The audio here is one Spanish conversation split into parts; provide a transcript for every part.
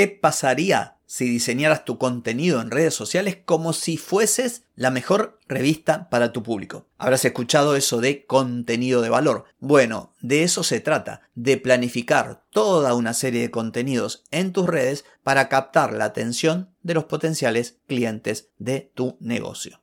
¿Qué pasaría si diseñaras tu contenido en redes sociales como si fueses la mejor revista para tu público. Habrás escuchado eso de contenido de valor. Bueno, de eso se trata, de planificar toda una serie de contenidos en tus redes para captar la atención de los potenciales clientes de tu negocio.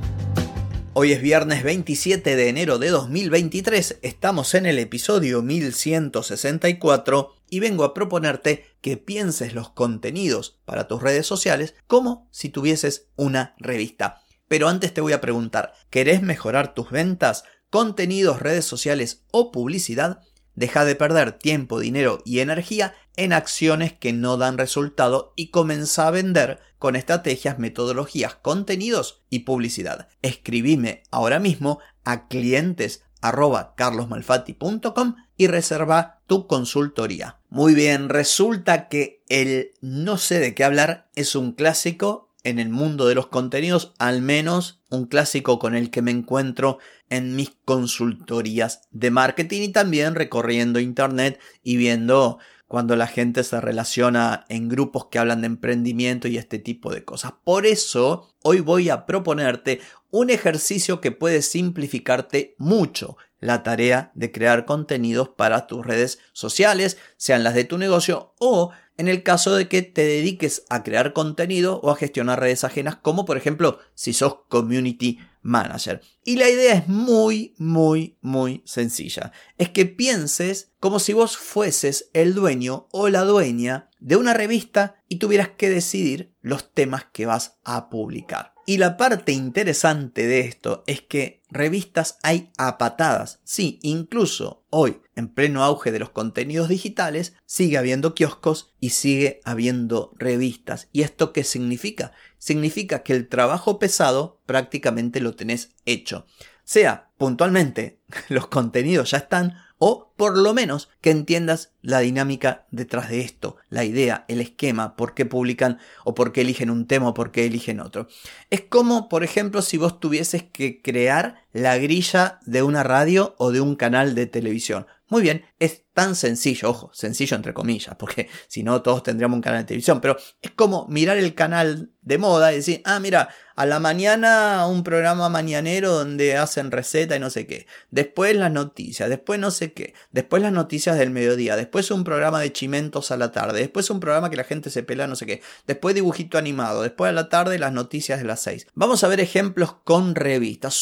Hoy es viernes 27 de enero de 2023, estamos en el episodio 1164 y vengo a proponerte que pienses los contenidos para tus redes sociales como si tuvieses una revista. Pero antes te voy a preguntar, ¿querés mejorar tus ventas, contenidos, redes sociales o publicidad? Deja de perder tiempo, dinero y energía en acciones que no dan resultado y comienza a vender con estrategias, metodologías, contenidos y publicidad. Escribime ahora mismo a clientes carlosmalfatti.com y reserva tu consultoría. Muy bien, resulta que el no sé de qué hablar es un clásico en el mundo de los contenidos, al menos un clásico con el que me encuentro en mis consultorías de marketing y también recorriendo internet y viendo cuando la gente se relaciona en grupos que hablan de emprendimiento y este tipo de cosas. Por eso, hoy voy a proponerte un ejercicio que puede simplificarte mucho la tarea de crear contenidos para tus redes sociales, sean las de tu negocio o en el caso de que te dediques a crear contenido o a gestionar redes ajenas, como por ejemplo si sos community manager. Y la idea es muy, muy, muy sencilla. Es que pienses como si vos fueses el dueño o la dueña de una revista y tuvieras que decidir los temas que vas a publicar. Y la parte interesante de esto es que revistas hay a patadas. Sí, incluso hoy, en pleno auge de los contenidos digitales, sigue habiendo kioscos y sigue habiendo revistas. ¿Y esto qué significa? Significa que el trabajo pesado prácticamente lo tenés hecho. Sea puntualmente, los contenidos ya están o por lo menos que entiendas la dinámica detrás de esto, la idea, el esquema, por qué publican o por qué eligen un tema o por qué eligen otro. Es como, por ejemplo, si vos tuvieses que crear la grilla de una radio o de un canal de televisión. Muy bien, es tan sencillo, ojo, sencillo entre comillas, porque si no todos tendríamos un canal de televisión, pero es como mirar el canal de moda y decir, ah, mira, a la mañana un programa mañanero donde hacen receta y no sé qué. Después las noticias, después no sé qué. Después las noticias del mediodía. Después un programa de chimentos a la tarde. Después un programa que la gente se pela no sé qué. Después dibujito animado. Después a la tarde las noticias de las 6. Vamos a ver ejemplos con revistas.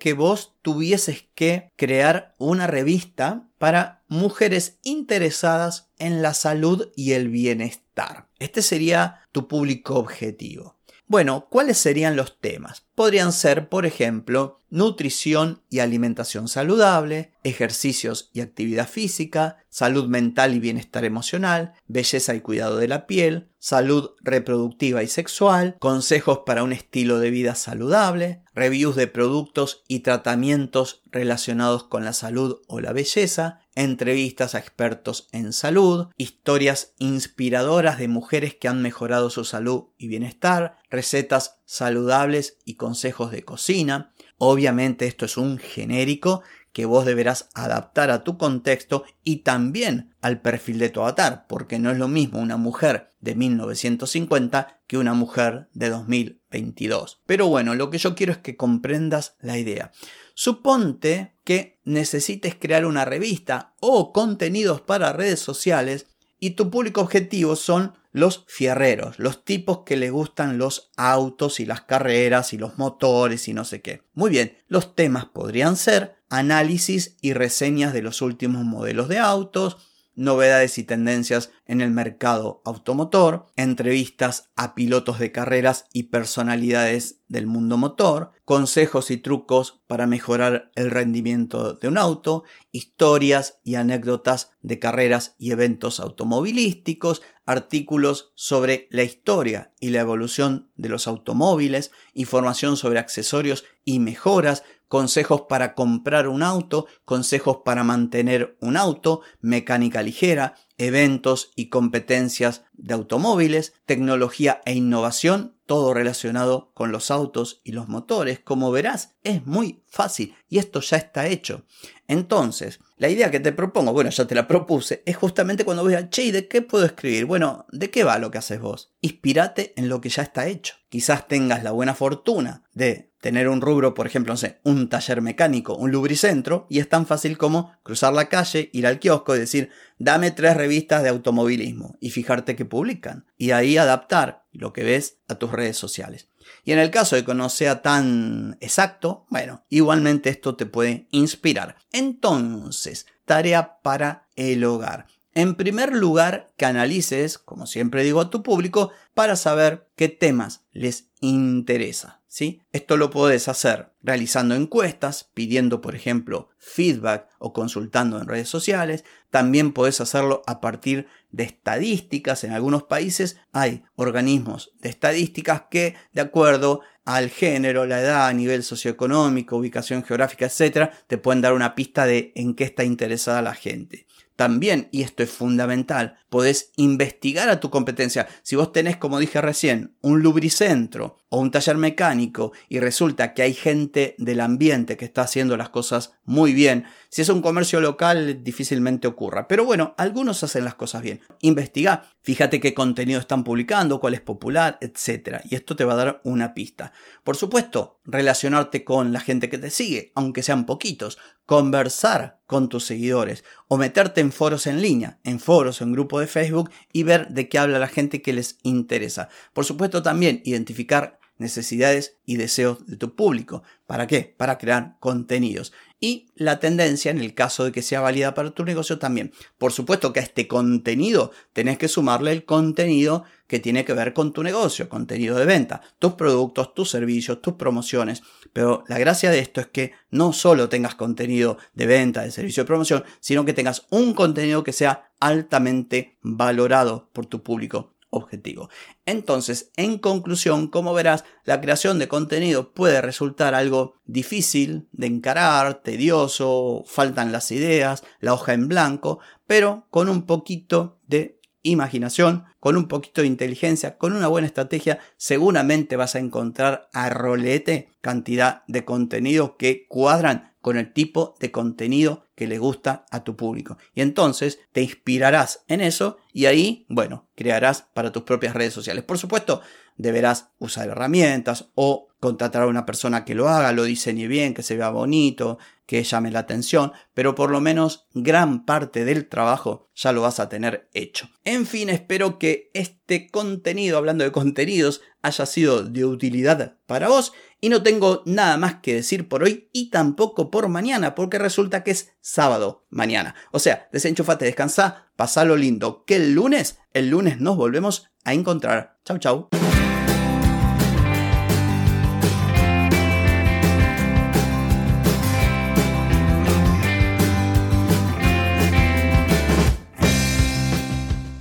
Que vos tuvieses que crear una revista para mujeres interesadas en la salud y el bienestar. Este sería tu público objetivo. Bueno, ¿cuáles serían los temas? Podrían ser, por ejemplo, nutrición y alimentación saludable, ejercicios y actividad física, salud mental y bienestar emocional, belleza y cuidado de la piel, salud reproductiva y sexual, consejos para un estilo de vida saludable, reviews de productos y tratamientos relacionados con la salud o la belleza, entrevistas a expertos en salud, historias inspiradoras de mujeres que han mejorado su salud y bienestar, recetas saludables y consejos de cocina. Obviamente esto es un genérico que vos deberás adaptar a tu contexto y también al perfil de tu avatar, porque no es lo mismo una mujer de 1950 que una mujer de 2022. Pero bueno, lo que yo quiero es que comprendas la idea. Suponte que necesites crear una revista o contenidos para redes sociales y tu público objetivo son los fierreros, los tipos que les gustan los autos y las carreras y los motores y no sé qué. Muy bien, los temas podrían ser análisis y reseñas de los últimos modelos de autos, novedades y tendencias en el mercado automotor, entrevistas a pilotos de carreras y personalidades del mundo motor, consejos y trucos para mejorar el rendimiento de un auto, historias y anécdotas de carreras y eventos automovilísticos, artículos sobre la historia y la evolución de los automóviles, información sobre accesorios y mejoras, consejos para comprar un auto, consejos para mantener un auto, mecánica ligera, eventos y competencias de automóviles, tecnología e innovación, todo relacionado con los autos y los motores. Como verás, es muy fácil y esto ya está hecho. Entonces, la idea que te propongo, bueno, ya te la propuse, es justamente cuando veas, che, ¿de qué puedo escribir? Bueno, ¿de qué va lo que haces vos? Inspírate en lo que ya está hecho. Quizás tengas la buena fortuna de tener un rubro, por ejemplo, no sé, un taller mecánico, un lubricentro, y es tan fácil como cruzar la calle, ir al kiosco y decir, dame tres revistas de automovilismo y fijarte que publican. Y ahí adaptar lo que ves a tus redes sociales. Y en el caso de que no sea tan exacto, bueno, igualmente esto te puede inspirar. Entonces, tarea para el hogar. En primer lugar, que analices, como siempre digo a tu público, para saber qué temas les interesa. ¿sí? Esto lo puedes hacer realizando encuestas, pidiendo, por ejemplo, feedback o consultando en redes sociales. También puedes hacerlo a partir de estadísticas. En algunos países hay organismos de estadísticas que, de acuerdo al género, la edad, nivel socioeconómico, ubicación geográfica, etc., te pueden dar una pista de en qué está interesada la gente. También, y esto es fundamental, podés investigar a tu competencia. Si vos tenés, como dije recién, un lubricentro o un taller mecánico y resulta que hay gente del ambiente que está haciendo las cosas muy bien, si es un comercio local difícilmente ocurra. Pero bueno, algunos hacen las cosas bien. Investiga, fíjate qué contenido están publicando, cuál es popular, etc. Y esto te va a dar una pista. Por supuesto, relacionarte con la gente que te sigue, aunque sean poquitos, conversar con tus seguidores o meterte en foros en línea, en foros, en grupo de Facebook y ver de qué habla la gente que les interesa. Por supuesto también identificar necesidades y deseos de tu público. ¿Para qué? Para crear contenidos. Y la tendencia, en el caso de que sea válida para tu negocio, también. Por supuesto que a este contenido tenés que sumarle el contenido que tiene que ver con tu negocio, contenido de venta, tus productos, tus servicios, tus promociones. Pero la gracia de esto es que no solo tengas contenido de venta, de servicio de promoción, sino que tengas un contenido que sea altamente valorado por tu público objetivo. Entonces, en conclusión, como verás, la creación de contenido puede resultar algo difícil de encarar, tedioso, faltan las ideas, la hoja en blanco, pero con un poquito de imaginación, con un poquito de inteligencia, con una buena estrategia, seguramente vas a encontrar a rolete cantidad de contenidos que cuadran con el tipo de contenido que le gusta a tu público. Y entonces te inspirarás en eso y ahí, bueno, crearás para tus propias redes sociales. Por supuesto, deberás usar herramientas o contratar a una persona que lo haga, lo diseñe bien, que se vea bonito, que llame la atención, pero por lo menos gran parte del trabajo ya lo vas a tener hecho. En fin, espero que este contenido, hablando de contenidos, haya sido de utilidad para vos y no tengo nada más que decir por hoy y tampoco por mañana, porque resulta que es sábado mañana. O sea, desenchufate, descansa, pasalo lindo, que el lunes, el lunes nos volvemos a encontrar. Chau, chau.